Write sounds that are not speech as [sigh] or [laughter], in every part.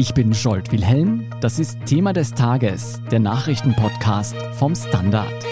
Ich bin Scholt Wilhelm. Das ist Thema des Tages, der Nachrichtenpodcast vom Standard.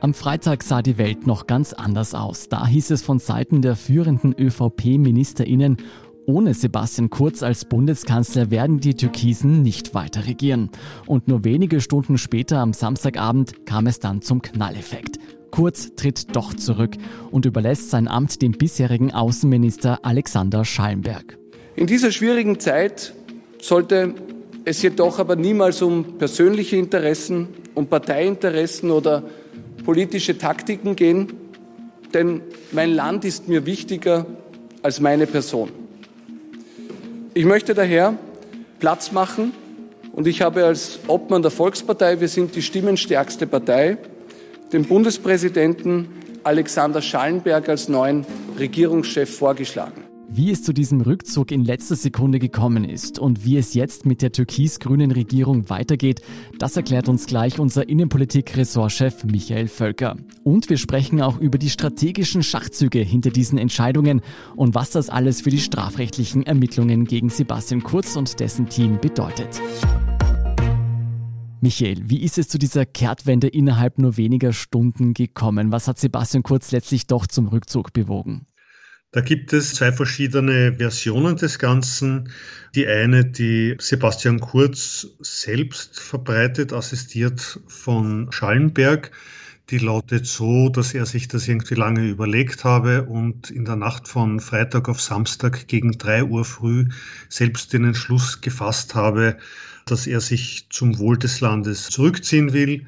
Am Freitag sah die Welt noch ganz anders aus. Da hieß es von Seiten der führenden ÖVP-Ministerinnen, ohne Sebastian Kurz als Bundeskanzler werden die Türkisen nicht weiter regieren. Und nur wenige Stunden später am Samstagabend kam es dann zum Knalleffekt. Kurz tritt doch zurück und überlässt sein Amt dem bisherigen Außenminister Alexander Schallenberg. In dieser schwierigen Zeit sollte es jedoch aber niemals um persönliche Interessen, um Parteiinteressen oder politische Taktiken gehen, denn mein Land ist mir wichtiger als meine Person. Ich möchte daher Platz machen und ich habe als Obmann der Volkspartei, wir sind die stimmenstärkste Partei, den Bundespräsidenten Alexander Schallenberg als neuen Regierungschef vorgeschlagen. Wie es zu diesem Rückzug in letzter Sekunde gekommen ist und wie es jetzt mit der türkis-grünen Regierung weitergeht, das erklärt uns gleich unser Innenpolitik-Ressortchef Michael Völker. Und wir sprechen auch über die strategischen Schachzüge hinter diesen Entscheidungen und was das alles für die strafrechtlichen Ermittlungen gegen Sebastian Kurz und dessen Team bedeutet. Michael, wie ist es zu dieser Kehrtwende innerhalb nur weniger Stunden gekommen? Was hat Sebastian Kurz letztlich doch zum Rückzug bewogen? Da gibt es zwei verschiedene Versionen des Ganzen. Die eine, die Sebastian Kurz selbst verbreitet, assistiert von Schallenberg. Die lautet so, dass er sich das irgendwie lange überlegt habe und in der Nacht von Freitag auf Samstag gegen drei Uhr früh selbst den Entschluss gefasst habe, dass er sich zum Wohl des Landes zurückziehen will.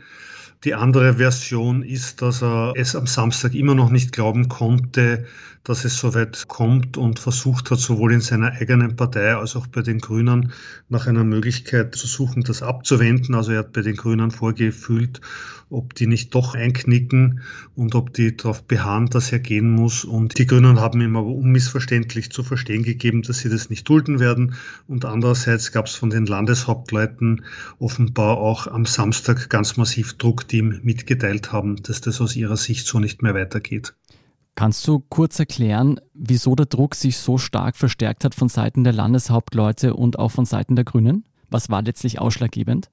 Die andere Version ist, dass er es am Samstag immer noch nicht glauben konnte, dass es so weit kommt und versucht hat, sowohl in seiner eigenen Partei als auch bei den Grünen nach einer Möglichkeit zu suchen, das abzuwenden. Also er hat bei den Grünen vorgefühlt, ob die nicht doch einknicken und ob die darauf beharren, dass er gehen muss. Und die Grünen haben ihm aber unmissverständlich zu verstehen gegeben, dass sie das nicht dulden werden. Und andererseits gab es von den Landeshauptleuten offenbar auch am Samstag ganz massiv Druck, die ihm mitgeteilt haben, dass das aus ihrer Sicht so nicht mehr weitergeht. Kannst du kurz erklären, wieso der Druck sich so stark verstärkt hat von Seiten der Landeshauptleute und auch von Seiten der Grünen? Was war letztlich ausschlaggebend?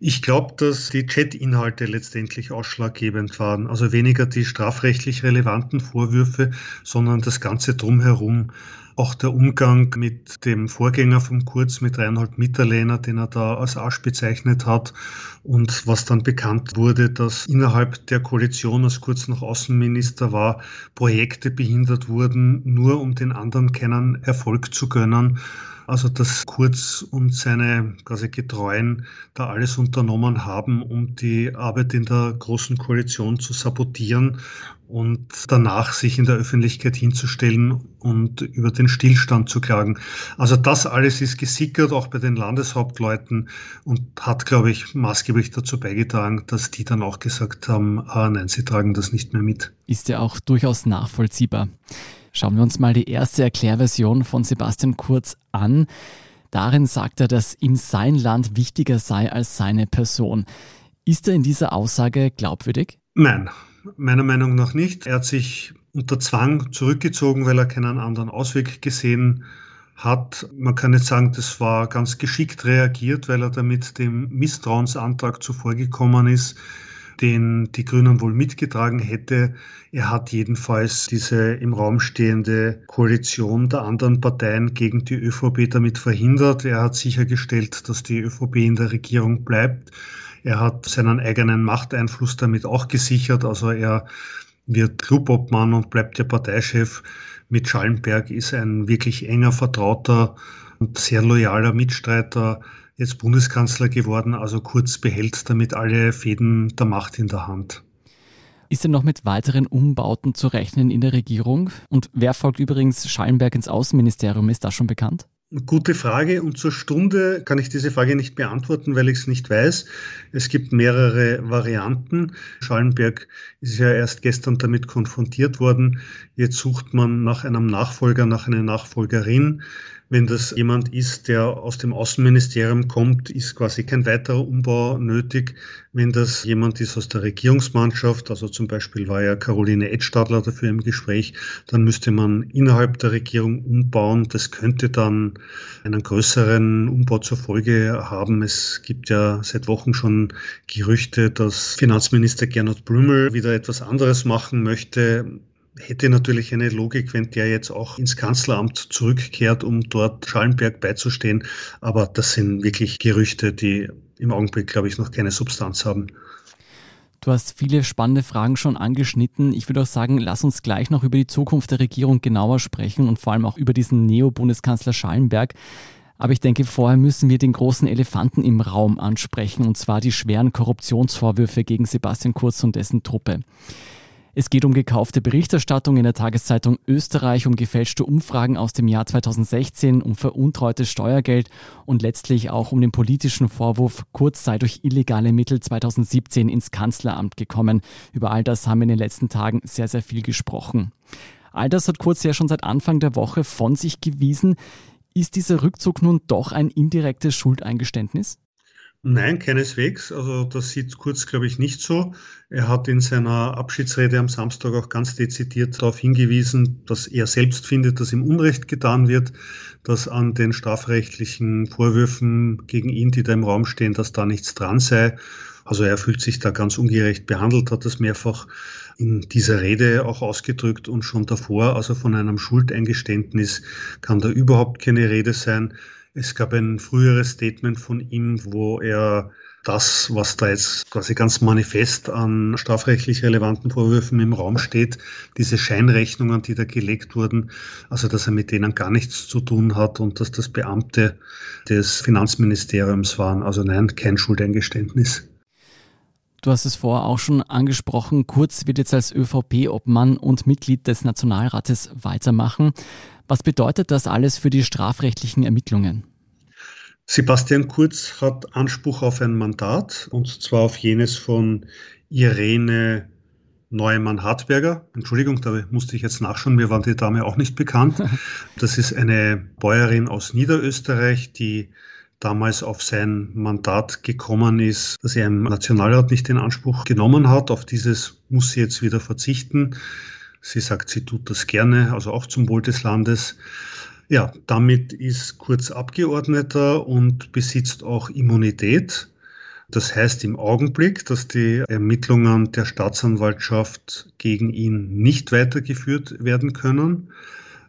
Ich glaube, dass die Chat-Inhalte letztendlich ausschlaggebend waren. Also weniger die strafrechtlich relevanten Vorwürfe, sondern das Ganze drumherum. Auch der Umgang mit dem Vorgänger von Kurz, mit Reinhold Mitterlehner, den er da als Arsch bezeichnet hat. Und was dann bekannt wurde, dass innerhalb der Koalition, als Kurz noch Außenminister war, Projekte behindert wurden, nur um den anderen keinen Erfolg zu gönnen. Also dass Kurz und seine quasi Getreuen da alles unternommen haben, um die Arbeit in der Großen Koalition zu sabotieren und danach sich in der Öffentlichkeit hinzustellen und über den Stillstand zu klagen. Also das alles ist gesickert, auch bei den Landeshauptleuten und hat, glaube ich, maßgeblich dazu beigetragen, dass die dann auch gesagt haben, ah, nein, sie tragen das nicht mehr mit. Ist ja auch durchaus nachvollziehbar. Schauen wir uns mal die erste Erklärversion von Sebastian Kurz an. Darin sagt er, dass ihm sein Land wichtiger sei als seine Person. Ist er in dieser Aussage glaubwürdig? Nein, meiner Meinung nach nicht. Er hat sich unter Zwang zurückgezogen, weil er keinen anderen Ausweg gesehen hat. Man kann jetzt sagen, das war ganz geschickt reagiert, weil er damit dem Misstrauensantrag zuvorgekommen ist den die Grünen wohl mitgetragen hätte. Er hat jedenfalls diese im Raum stehende Koalition der anderen Parteien gegen die ÖVP damit verhindert. Er hat sichergestellt, dass die ÖVP in der Regierung bleibt. Er hat seinen eigenen Machteinfluss damit auch gesichert. Also er wird Clubobmann und bleibt der Parteichef. Mit Schallenberg ist ein wirklich enger Vertrauter und sehr loyaler Mitstreiter jetzt Bundeskanzler geworden, also Kurz behält damit alle Fäden der Macht in der Hand. Ist denn noch mit weiteren Umbauten zu rechnen in der Regierung? Und wer folgt übrigens Schallenberg ins Außenministerium? Ist das schon bekannt? Gute Frage und zur Stunde kann ich diese Frage nicht beantworten, weil ich es nicht weiß. Es gibt mehrere Varianten. Schallenberg ist ja erst gestern damit konfrontiert worden. Jetzt sucht man nach einem Nachfolger, nach einer Nachfolgerin. Wenn das jemand ist, der aus dem Außenministerium kommt, ist quasi kein weiterer Umbau nötig. Wenn das jemand ist aus der Regierungsmannschaft, also zum Beispiel war ja Caroline Edstadler dafür im Gespräch, dann müsste man innerhalb der Regierung umbauen. Das könnte dann einen größeren Umbau zur Folge haben. Es gibt ja seit Wochen schon Gerüchte, dass Finanzminister Gernot Blümel wieder etwas anderes machen möchte hätte natürlich eine Logik, wenn der jetzt auch ins Kanzleramt zurückkehrt, um dort Schallenberg beizustehen. Aber das sind wirklich Gerüchte, die im Augenblick, glaube ich, noch keine Substanz haben. Du hast viele spannende Fragen schon angeschnitten. Ich würde auch sagen, lass uns gleich noch über die Zukunft der Regierung genauer sprechen und vor allem auch über diesen Neo-Bundeskanzler Schallenberg. Aber ich denke, vorher müssen wir den großen Elefanten im Raum ansprechen, und zwar die schweren Korruptionsvorwürfe gegen Sebastian Kurz und dessen Truppe. Es geht um gekaufte Berichterstattung in der Tageszeitung Österreich, um gefälschte Umfragen aus dem Jahr 2016, um veruntreutes Steuergeld und letztlich auch um den politischen Vorwurf, Kurz sei durch illegale Mittel 2017 ins Kanzleramt gekommen. Über all das haben wir in den letzten Tagen sehr, sehr viel gesprochen. All das hat Kurz ja schon seit Anfang der Woche von sich gewiesen. Ist dieser Rückzug nun doch ein indirektes Schuldeingeständnis? Nein, keineswegs. Also das sieht Kurz, glaube ich, nicht so. Er hat in seiner Abschiedsrede am Samstag auch ganz dezidiert darauf hingewiesen, dass er selbst findet, dass ihm Unrecht getan wird, dass an den strafrechtlichen Vorwürfen gegen ihn, die da im Raum stehen, dass da nichts dran sei. Also er fühlt sich da ganz ungerecht behandelt, hat das mehrfach in dieser Rede auch ausgedrückt und schon davor, also von einem Schuldeingeständnis kann da überhaupt keine Rede sein. Es gab ein früheres Statement von ihm, wo er das, was da jetzt quasi ganz manifest an strafrechtlich relevanten Vorwürfen im Raum steht, diese Scheinrechnungen, die da gelegt wurden, also dass er mit denen gar nichts zu tun hat und dass das Beamte des Finanzministeriums waren. Also nein, kein Schuldeingeständnis. Du hast es vorher auch schon angesprochen. Kurz wird jetzt als ÖVP-Obmann und Mitglied des Nationalrates weitermachen. Was bedeutet das alles für die strafrechtlichen Ermittlungen? Sebastian Kurz hat Anspruch auf ein Mandat, und zwar auf jenes von Irene Neumann-Hartberger. Entschuldigung, da musste ich jetzt nachschauen, mir war die Dame auch nicht bekannt. [laughs] Das ist eine Bäuerin aus Niederösterreich, die damals auf sein Mandat gekommen ist, dass er im Nationalrat nicht in Anspruch genommen hat. Auf dieses muss sie jetzt wieder verzichten. Sie sagt, sie tut das gerne, also auch zum Wohl des Landes. Ja, damit ist Kurz Abgeordneter und besitzt auch Immunität. Das heißt im Augenblick, dass die Ermittlungen der Staatsanwaltschaft gegen ihn nicht weitergeführt werden können.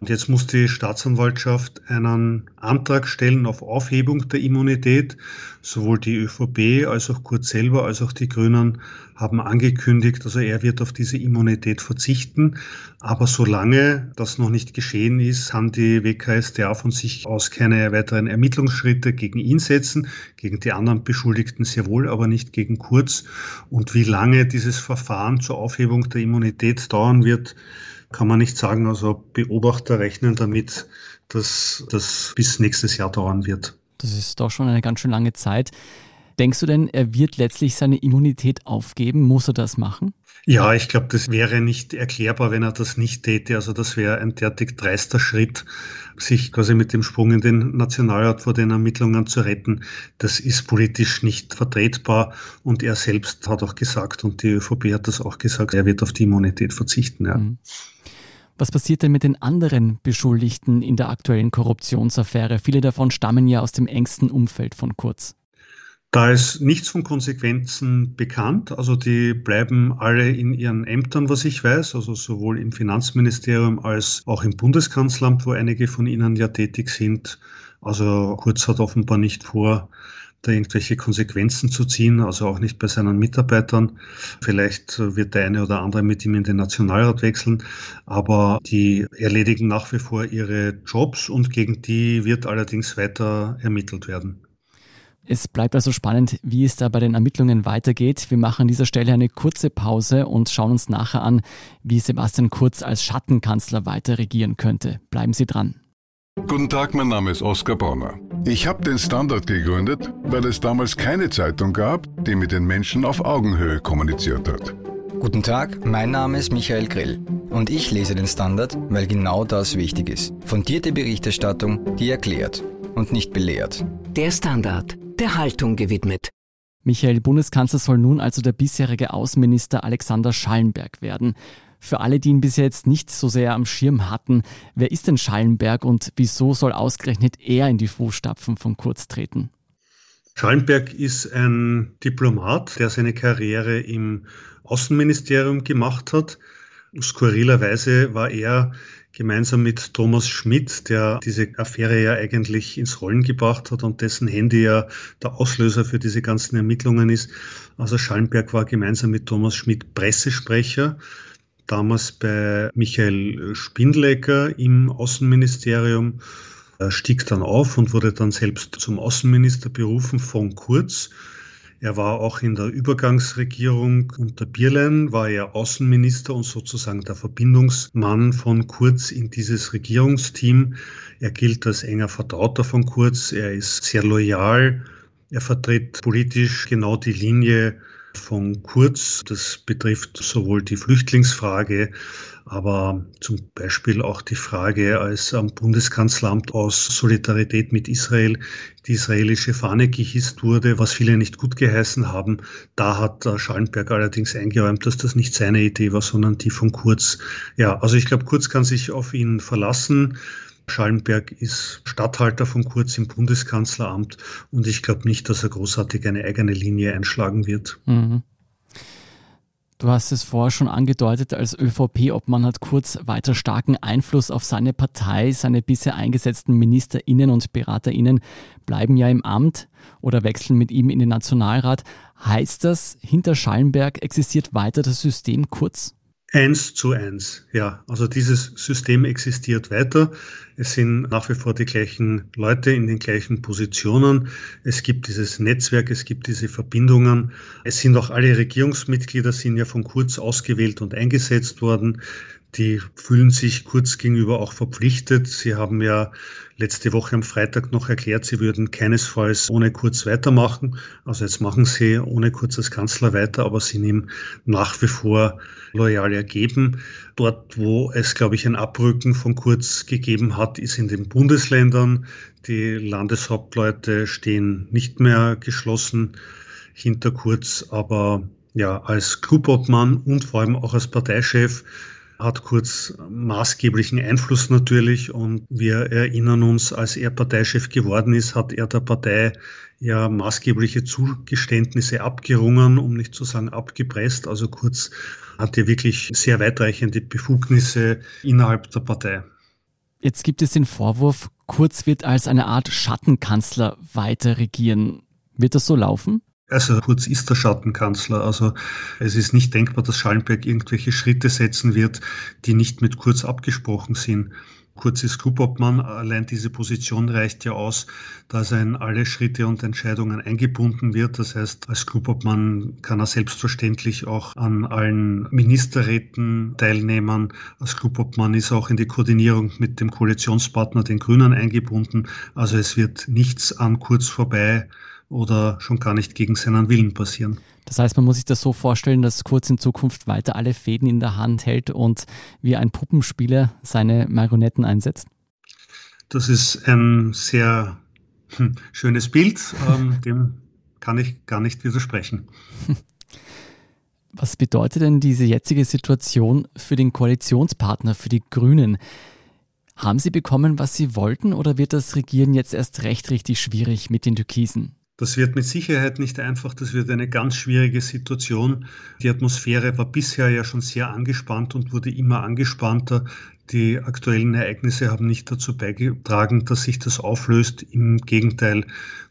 Und jetzt muss die Staatsanwaltschaft einen Antrag stellen auf Aufhebung der Immunität. Sowohl die ÖVP als auch Kurz selber als auch die Grünen haben angekündigt, also er wird auf diese Immunität verzichten. Aber solange das noch nicht geschehen ist, haben die WKStA von sich aus keine weiteren Ermittlungsschritte gegen ihn setzen, gegen die anderen Beschuldigten sehr wohl, aber nicht gegen Kurz. Und wie lange dieses Verfahren zur Aufhebung der Immunität dauern wird, kann man nicht sagen. Also Beobachter rechnen damit, dass das bis nächstes Jahr dauern wird. Das ist doch schon eine ganz schön lange Zeit. Denkst du denn, er wird letztlich seine Immunität aufgeben? Muss er das machen? Ja, ich glaube, das wäre nicht erklärbar, wenn er das nicht täte. Also das wäre ein derartig dreister Schritt, sich quasi mit dem Sprung in den Nationalrat vor den Ermittlungen zu retten. Das ist politisch nicht vertretbar. Und er selbst hat auch gesagt, und die ÖVP hat das auch gesagt, er wird auf die Immunität verzichten. Ja. Mhm. Was passiert denn mit den anderen Beschuldigten in der aktuellen Korruptionsaffäre? Viele davon stammen ja aus dem engsten Umfeld von Kurz. Da ist nichts von Konsequenzen bekannt. Also die bleiben alle in ihren Ämtern, was ich weiß, also sowohl im Finanzministerium als auch im Bundeskanzleramt, wo einige von ihnen ja tätig sind. Also Kurz hat offenbar nicht vor, da irgendwelche Konsequenzen zu ziehen, also auch nicht bei seinen Mitarbeitern. Vielleicht wird der eine oder andere mit ihm in den Nationalrat wechseln, aber die erledigen nach wie vor ihre Jobs und gegen die wird allerdings weiter ermittelt werden. Es bleibt also spannend, wie es da bei den Ermittlungen weitergeht. Wir machen an dieser Stelle eine kurze Pause und schauen uns nachher an, wie Sebastian Kurz als Schattenkanzler weiter regieren könnte. Bleiben Sie dran. Guten Tag, mein Name ist Oskar Bonner. Ich habe den Standard gegründet, weil es damals keine Zeitung gab, die mit den Menschen auf Augenhöhe kommuniziert hat. Guten Tag, mein Name ist Michael Grill. Und ich lese den Standard, weil genau das wichtig ist. Fundierte Berichterstattung, die erklärt und nicht belehrt. Der Standard, der Haltung gewidmet. Michael Bundeskanzler soll nun also der bisherige Außenminister Alexander Schallenberg werden. Für alle, die ihn bis jetzt nicht so sehr am Schirm hatten, wer ist denn Schallenberg und wieso soll ausgerechnet er in die Fußstapfen von Kurz treten? Schallenberg ist ein Diplomat, der seine Karriere im Außenministerium gemacht hat. Skurrilerweise war er gemeinsam mit Thomas Schmidt, der diese Affäre ja eigentlich ins Rollen gebracht hat und dessen Handy ja der Auslöser für diese ganzen Ermittlungen ist. Also Schallenberg war gemeinsam mit Thomas Schmidt Pressesprecher, damals bei Michael Spindlecker im Außenministerium, er stieg dann auf und wurde dann selbst zum Außenminister berufen von Kurz. Er war auch in der Übergangsregierung unter Bierlein, war er Außenminister und sozusagen der Verbindungsmann von Kurz in dieses Regierungsteam. Er gilt als enger Vertrauter von Kurz. Er ist sehr loyal. Er vertritt politisch genau die Linie von Kurz. Das betrifft sowohl die Flüchtlingsfrage aber zum Beispiel auch die Frage, als am Bundeskanzleramt aus Solidarität mit Israel die israelische Fahne gehisst wurde, was viele nicht gut geheißen haben, da hat Schallenberg allerdings eingeräumt, dass das nicht seine Idee war, sondern die von Kurz. Ja, also ich glaube, Kurz kann sich auf ihn verlassen. Schallenberg ist Statthalter von Kurz im Bundeskanzleramt und ich glaube nicht, dass er großartig eine eigene Linie einschlagen wird. Mhm. Du hast es vorher schon angedeutet, als ÖVP-Obmann hat Kurz weiter starken Einfluss auf seine Partei. Seine bisher eingesetzten MinisterInnen und BeraterInnen bleiben ja im Amt oder wechseln mit ihm in den Nationalrat. Heißt das, hinter Schallenberg existiert weiter das System Kurz? Eins zu eins, ja. Also dieses System existiert weiter. Es sind nach wie vor die gleichen Leute in den gleichen Positionen. Es gibt dieses Netzwerk, es gibt diese Verbindungen. Es sind auch alle Regierungsmitglieder sind ja von Kurz ausgewählt und eingesetzt worden. Die fühlen sich Kurz gegenüber auch verpflichtet. Sie haben ja letzte Woche am Freitag noch erklärt, sie würden keinesfalls ohne Kurz weitermachen. Also jetzt machen sie ohne Kurz als Kanzler weiter, aber sie nehmen nach wie vor loyal ergeben. Dort, wo es, glaube ich, ein Abrücken von Kurz gegeben hat, ist in den Bundesländern. Die Landeshauptleute stehen nicht mehr geschlossen hinter Kurz, aber ja, als Clubobmann und vor allem auch als Parteichef hat Kurz maßgeblichen Einfluss natürlich und wir erinnern uns, als er Parteichef geworden ist, hat er der Partei ja maßgebliche Zugeständnisse abgerungen, um nicht zu sagen abgepresst. Also Kurz hatte wirklich sehr weitreichende Befugnisse innerhalb der Partei. Jetzt gibt es den Vorwurf, Kurz wird als eine Art Schattenkanzler weiter regieren. Wird das so laufen? Also Kurz ist der Schattenkanzler. Also es ist nicht denkbar, dass Schallenberg irgendwelche Schritte setzen wird, die nicht mit Kurz abgesprochen sind. Kurz ist Clubobmann, allein diese Position reicht ja aus, dass er in alle Schritte und Entscheidungen eingebunden wird. Das heißt, als Clubobmann kann er selbstverständlich auch an allen Ministerräten teilnehmen. Als Clubobmann ist er auch in die Koordinierung mit dem Koalitionspartner, den Grünen, eingebunden. Also es wird nichts an Kurz vorbei oder schon gar nicht gegen seinen Willen passieren. Das heißt, man muss sich das so vorstellen, dass Kurz in Zukunft weiter alle Fäden in der Hand hält und wie ein Puppenspieler seine Marionetten einsetzt? Das ist ein sehr hm, schönes Bild, ähm, [laughs] dem kann ich gar nicht widersprechen. [laughs] Was bedeutet denn diese jetzige Situation für den Koalitionspartner, für die Grünen? Haben sie bekommen, was sie wollten, oder wird das Regieren jetzt erst recht richtig schwierig mit den Türkisen? Das wird mit Sicherheit nicht einfach, das wird eine ganz schwierige Situation. Die Atmosphäre war bisher ja schon sehr angespannt und wurde immer angespannter. Die aktuellen Ereignisse haben nicht dazu beigetragen, dass sich das auflöst. Im Gegenteil,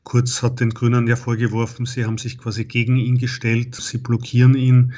Kurz hat den Grünen ja vorgeworfen, sie haben sich quasi gegen ihn gestellt, sie blockieren ihn.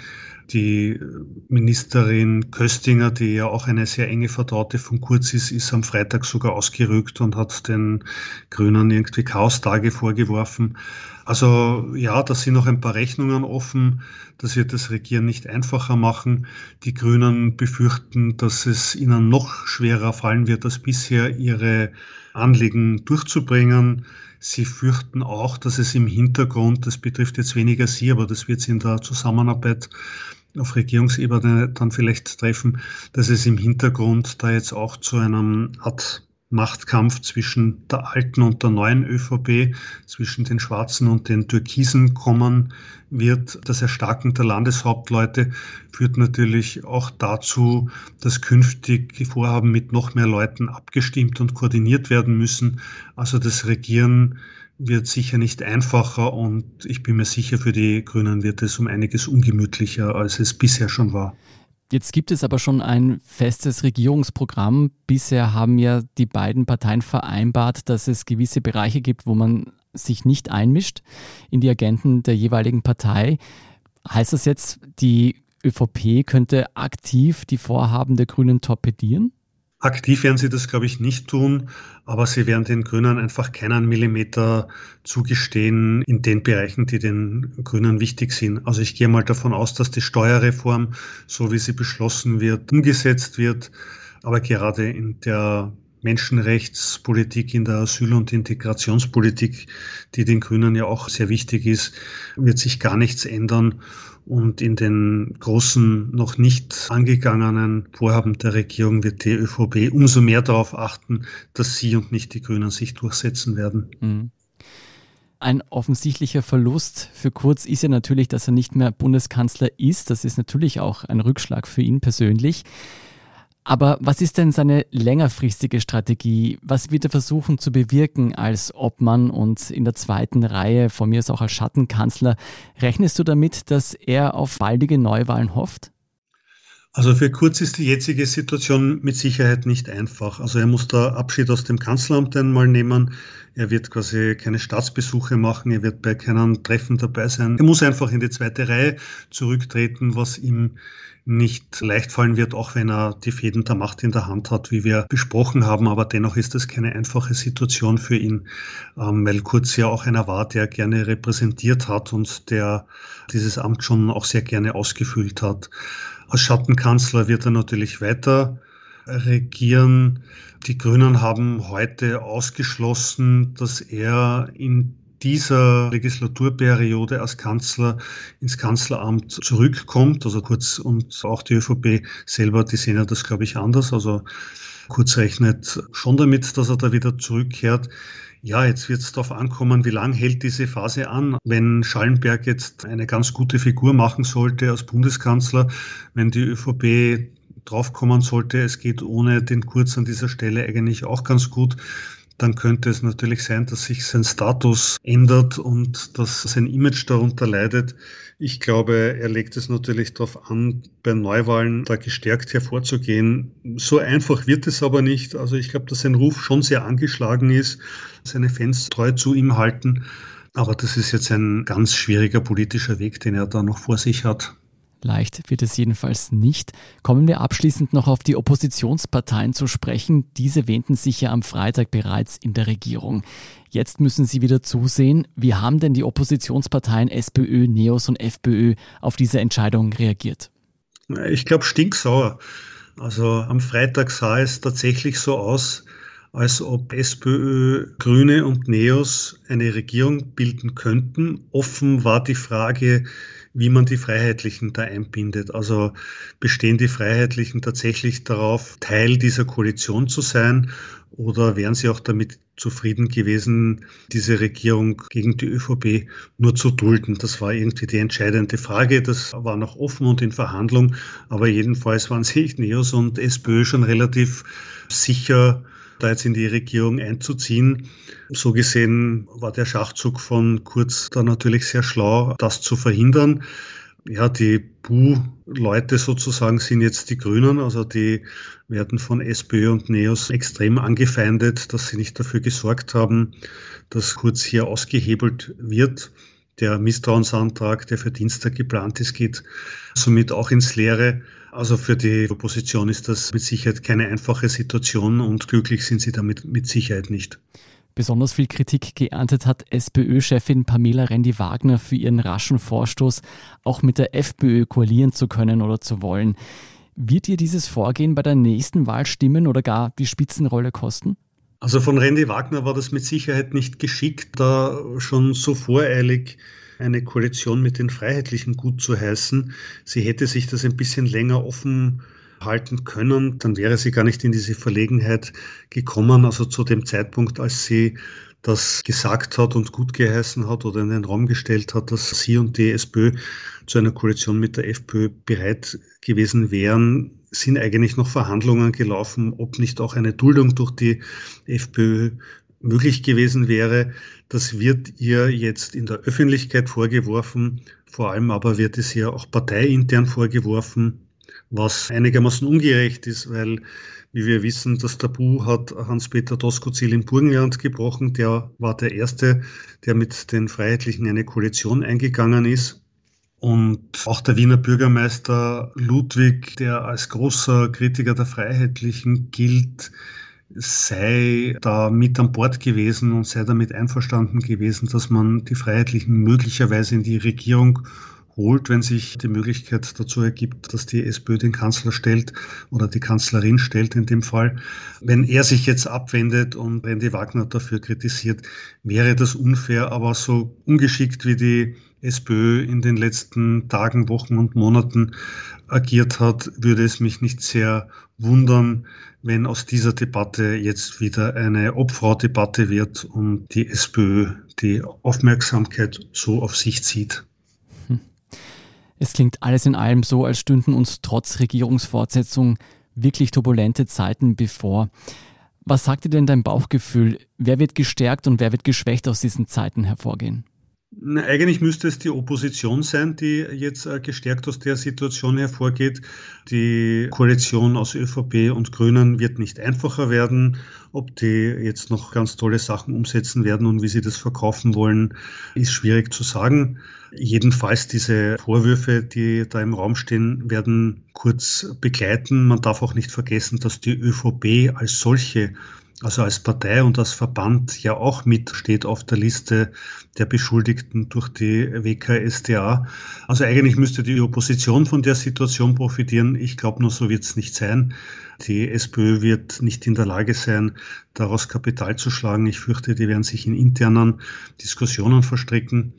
Die Ministerin Köstinger, die ja auch eine sehr enge Vertraute von Kurz ist, ist am Freitag sogar ausgerückt und hat den Grünen irgendwie Chaostage vorgeworfen. Also ja, da sind noch ein paar Rechnungen offen. Das wird das Regieren nicht einfacher machen. Die Grünen befürchten, dass es ihnen noch schwerer fallen wird als bisher, ihre Anliegen durchzubringen. Sie fürchten auch, dass es im Hintergrund, das betrifft jetzt weniger Sie, aber das wird Sie in der Zusammenarbeit auf Regierungsebene dann vielleicht treffen, dass es im Hintergrund da jetzt auch zu einem Art Machtkampf zwischen der alten und der neuen ÖVP, zwischen den Schwarzen und den Türkisen kommen wird. Das Erstarken der Landeshauptleute führt natürlich auch dazu, dass künftig Vorhaben mit noch mehr Leuten abgestimmt und koordiniert werden müssen. Also das Regieren wird sicher nicht einfacher und ich bin mir sicher, für die Grünen wird es um einiges ungemütlicher, als es bisher schon war. Jetzt gibt es aber schon ein festes Regierungsprogramm. Bisher haben ja die beiden Parteien vereinbart, dass es gewisse Bereiche gibt, wo man sich nicht einmischt in die Agenten der jeweiligen Partei. Heißt das jetzt, die ÖVP könnte aktiv die Vorhaben der Grünen torpedieren? Aktiv werden sie das, glaube ich, nicht tun, aber sie werden den Grünen einfach keinen Millimeter zugestehen in den Bereichen, die den Grünen wichtig sind. Also ich gehe mal davon aus, dass die Steuerreform, so wie sie beschlossen wird, umgesetzt wird. Aber gerade in der Menschenrechtspolitik, in der Asyl- und Integrationspolitik, die den Grünen ja auch sehr wichtig ist, wird sich gar nichts ändern. Und in den großen, noch nicht angegangenen Vorhaben der Regierung wird die ÖVP umso mehr darauf achten, dass sie und nicht die Grünen sich durchsetzen werden. Mhm. Ein offensichtlicher Verlust für Kurz ist ja natürlich, dass er nicht mehr Bundeskanzler ist. Das ist natürlich auch ein Rückschlag für ihn persönlich. Aber was ist denn seine längerfristige Strategie? Was wird er versuchen zu bewirken als Obmann und in der zweiten Reihe, von mir ist auch als Schattenkanzler? Rechnest du damit, dass er auf baldige Neuwahlen hofft? Also für Kurz ist die jetzige Situation mit Sicherheit nicht einfach. Also er muss da Abschied aus dem Kanzleramt einmal nehmen. Er wird quasi keine Staatsbesuche machen. Er wird bei keinem Treffen dabei sein. Er muss einfach in die zweite Reihe zurücktreten, was ihm nicht leicht fallen wird, auch wenn er die Fäden der Macht in der Hand hat, wie wir besprochen haben. Aber dennoch ist das keine einfache Situation für ihn, ähm, weil Kurz ja auch einer war, der gerne repräsentiert hat und der dieses Amt schon auch sehr gerne ausgefüllt hat. Als Schattenkanzler wird er natürlich weiter regieren. Die Grünen haben heute ausgeschlossen, dass er in dieser Legislaturperiode als Kanzler ins Kanzleramt zurückkommt. Also Kurz und auch die ÖVP selber, die sehen ja das, glaube ich, anders. Also Kurz rechnet schon damit, dass er da wieder zurückkehrt. Ja, jetzt wird es darauf ankommen, wie lange hält diese Phase an. Wenn Schallenberg jetzt eine ganz gute Figur machen sollte als Bundeskanzler, wenn die ÖVP draufkommen sollte, es geht ohne den Kurz an dieser Stelle eigentlich auch ganz gut, dann könnte es natürlich sein, dass sich sein Status ändert und dass sein Image darunter leidet. Ich glaube, er legt es natürlich darauf an, bei Neuwahlen da gestärkt hervorzugehen. So einfach wird es aber nicht. Also ich glaube, dass sein Ruf schon sehr angeschlagen ist, seine Fans treu zu ihm halten. Aber das ist jetzt ein ganz schwieriger politischer Weg, den er da noch vor sich hat. Leicht wird es jedenfalls nicht. Kommen wir abschließend noch auf die Oppositionsparteien zu sprechen. Diese wähnten sich ja am Freitag bereits in der Regierung. Jetzt müssen sie wieder zusehen. Wie haben denn die Oppositionsparteien SPÖ, NEOS und FPÖ auf diese Entscheidung reagiert? Ich glaube stinksauer. Also am Freitag sah es tatsächlich so aus, als ob SPÖ, Grüne und NEOS eine Regierung bilden könnten. Offen war die Frage, wie man die Freiheitlichen da einbindet. Also bestehen die Freiheitlichen tatsächlich darauf, Teil dieser Koalition zu sein oder wären sie auch damit zufrieden gewesen, diese Regierung gegen die ÖVP nur zu dulden? Das war irgendwie die entscheidende Frage. Das war noch offen und in Verhandlung, aber jedenfalls waren sich Neos und SPÖ schon relativ sicher, da jetzt in die Regierung einzuziehen. So gesehen war der Schachzug von Kurz da natürlich sehr schlau, das zu verhindern. Ja, die Bu-Leute sozusagen sind jetzt die Grünen, also die werden von SPÖ und NEOS extrem angefeindet, dass sie nicht dafür gesorgt haben, dass Kurz hier ausgehebelt wird. Der Misstrauensantrag, der für Dienstag geplant ist, geht somit auch ins Leere. Also für die Opposition ist das mit Sicherheit keine einfache Situation und glücklich sind sie damit mit Sicherheit nicht. Besonders viel Kritik geerntet hat SPÖ-Chefin Pamela Rendi-Wagner für ihren raschen Vorstoß, auch mit der FPÖ koalieren zu können oder zu wollen. Wird ihr dieses Vorgehen bei der nächsten Wahl stimmen oder gar die Spitzenrolle kosten? Also von Randy Wagner war das mit Sicherheit nicht geschickt, da schon so voreilig eine Koalition mit den Freiheitlichen gut zu heißen. Sie hätte sich das ein bisschen länger offen halten können, dann wäre sie gar nicht in diese Verlegenheit gekommen. Also zu dem Zeitpunkt, als sie das gesagt hat und gut geheißen hat oder in den Raum gestellt hat, dass sie und die SPÖ zu einer Koalition mit der FPÖ bereit gewesen wären, sind eigentlich noch Verhandlungen gelaufen, ob nicht auch eine Duldung durch die FPÖ möglich gewesen wäre. Das wird ihr jetzt in der Öffentlichkeit vorgeworfen. Vor allem aber wird es ihr auch parteiintern vorgeworfen, was einigermaßen ungerecht ist, weil, wie wir wissen, das Tabu hat Hans-Peter Doskozil im Burgenland gebrochen. Der war der Erste, der mit den Freiheitlichen eine Koalition eingegangen ist. Und auch der Wiener Bürgermeister Ludwig, der als großer Kritiker der Freiheitlichen gilt, sei da mit an Bord gewesen und sei damit einverstanden gewesen, dass man die Freiheitlichen möglicherweise in die Regierung holt, wenn sich die Möglichkeit dazu ergibt, dass die SPÖ den Kanzler stellt oder die Kanzlerin stellt in dem Fall. Wenn er sich jetzt abwendet und Randy Wagner dafür kritisiert, wäre das unfair, aber so ungeschickt wie die SPÖ in den letzten Tagen, Wochen und Monaten agiert hat, würde es mich nicht sehr wundern, wenn aus dieser Debatte jetzt wieder eine Obfrau-Debatte wird und die SPÖ die Aufmerksamkeit so auf sich zieht. Es klingt alles in allem so, als stünden uns trotz Regierungsfortsetzung wirklich turbulente Zeiten bevor. Was sagt dir denn dein Bauchgefühl? Wer wird gestärkt und wer wird geschwächt aus diesen Zeiten hervorgehen? Eigentlich müsste es die Opposition sein, die jetzt äh, gestärkt aus der Situation hervorgeht. Die Koalition aus ÖVP und Grünen wird nicht einfacher werden. Ob die jetzt noch ganz tolle Sachen umsetzen werden und wie sie das verkaufen wollen, ist schwierig zu sagen. Jedenfalls diese Vorwürfe, die da im Raum stehen, werden kurz begleiten. Man darf auch nicht vergessen, dass die ÖVP als solche also als Partei und als Verband ja auch mitsteht auf der Liste der Beschuldigten durch die WKSDA. Also eigentlich müsste die Opposition von der Situation profitieren. Ich glaube nur, so wird es nicht sein. Die SPÖ wird nicht in der Lage sein, daraus Kapital zu schlagen. Ich fürchte, die werden sich in internen Diskussionen verstricken.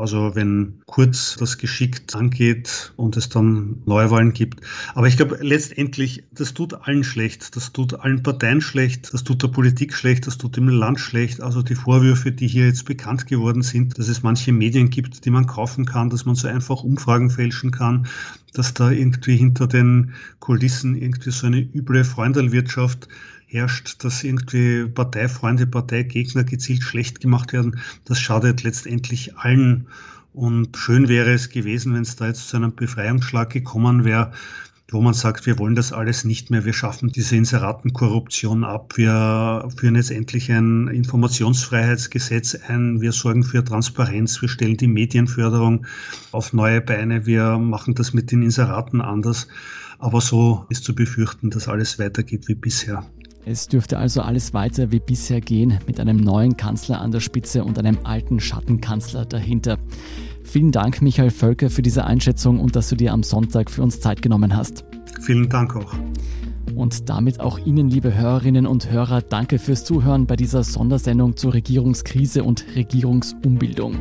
Also wenn Kurz das geschickt angeht und es dann Neuwahlen gibt. Aber ich glaube, letztendlich, das tut allen schlecht. Das tut allen Parteien schlecht. Das tut der Politik schlecht. Das tut dem Land schlecht. Also die Vorwürfe, die hier jetzt bekannt geworden sind, dass es manche Medien gibt, die man kaufen kann, dass man so einfach Umfragen fälschen kann, dass da irgendwie hinter den Kulissen irgendwie so eine üble Freundelwirtschaft herrscht, dass irgendwie Parteifreunde, Parteigegner gezielt schlecht gemacht werden. Das schadet letztendlich allen. Und schön wäre es gewesen, wenn es da jetzt zu einem Befreiungsschlag gekommen wäre, wo man sagt, wir wollen das alles nicht mehr, wir schaffen diese Inseratenkorruption ab, wir führen jetzt endlich ein Informationsfreiheitsgesetz ein, wir sorgen für Transparenz, wir stellen die Medienförderung auf neue Beine, wir machen das mit den Inseraten anders. Aber so ist zu befürchten, dass alles weitergeht wie bisher. Es dürfte also alles weiter wie bisher gehen, mit einem neuen Kanzler an der Spitze und einem alten Schattenkanzler dahinter. Vielen Dank, Michael Völker, für diese Einschätzung und dass du dir am Sonntag für uns Zeit genommen hast. Vielen Dank auch. Und damit auch Ihnen, liebe Hörerinnen und Hörer, danke fürs Zuhören bei dieser Sondersendung zur Regierungskrise und Regierungsumbildung.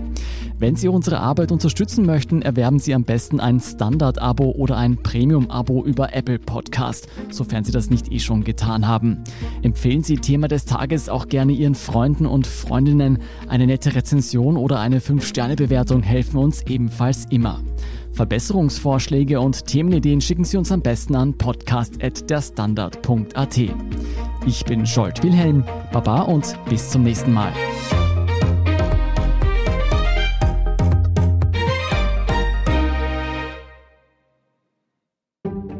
Wenn Sie unsere Arbeit unterstützen möchten, erwerben Sie am besten ein Standard-Abo oder ein Premium-Abo über Apple Podcast, sofern Sie das nicht eh schon getan haben. Empfehlen Sie Thema des Tages auch gerne Ihren Freunden und Freundinnen. Eine nette Rezension oder eine 5-Sterne-Bewertung helfen uns ebenfalls immer. Verbesserungsvorschläge und Themenideen schicken Sie uns am besten an podcast.derstandard.at. Ich bin Scholt Wilhelm, Baba und bis zum nächsten Mal.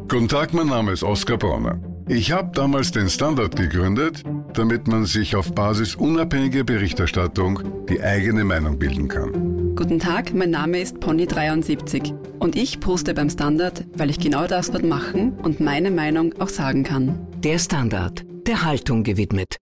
Guten Tag, mein Name ist Oskar Bronner. Ich habe damals den Standard gegründet, damit man sich auf Basis unabhängiger Berichterstattung die eigene Meinung bilden kann. Guten Tag, mein Name ist Pony73 und ich poste beim Standard, weil ich genau das dort machen und meine Meinung auch sagen kann. Der Standard, der Haltung gewidmet.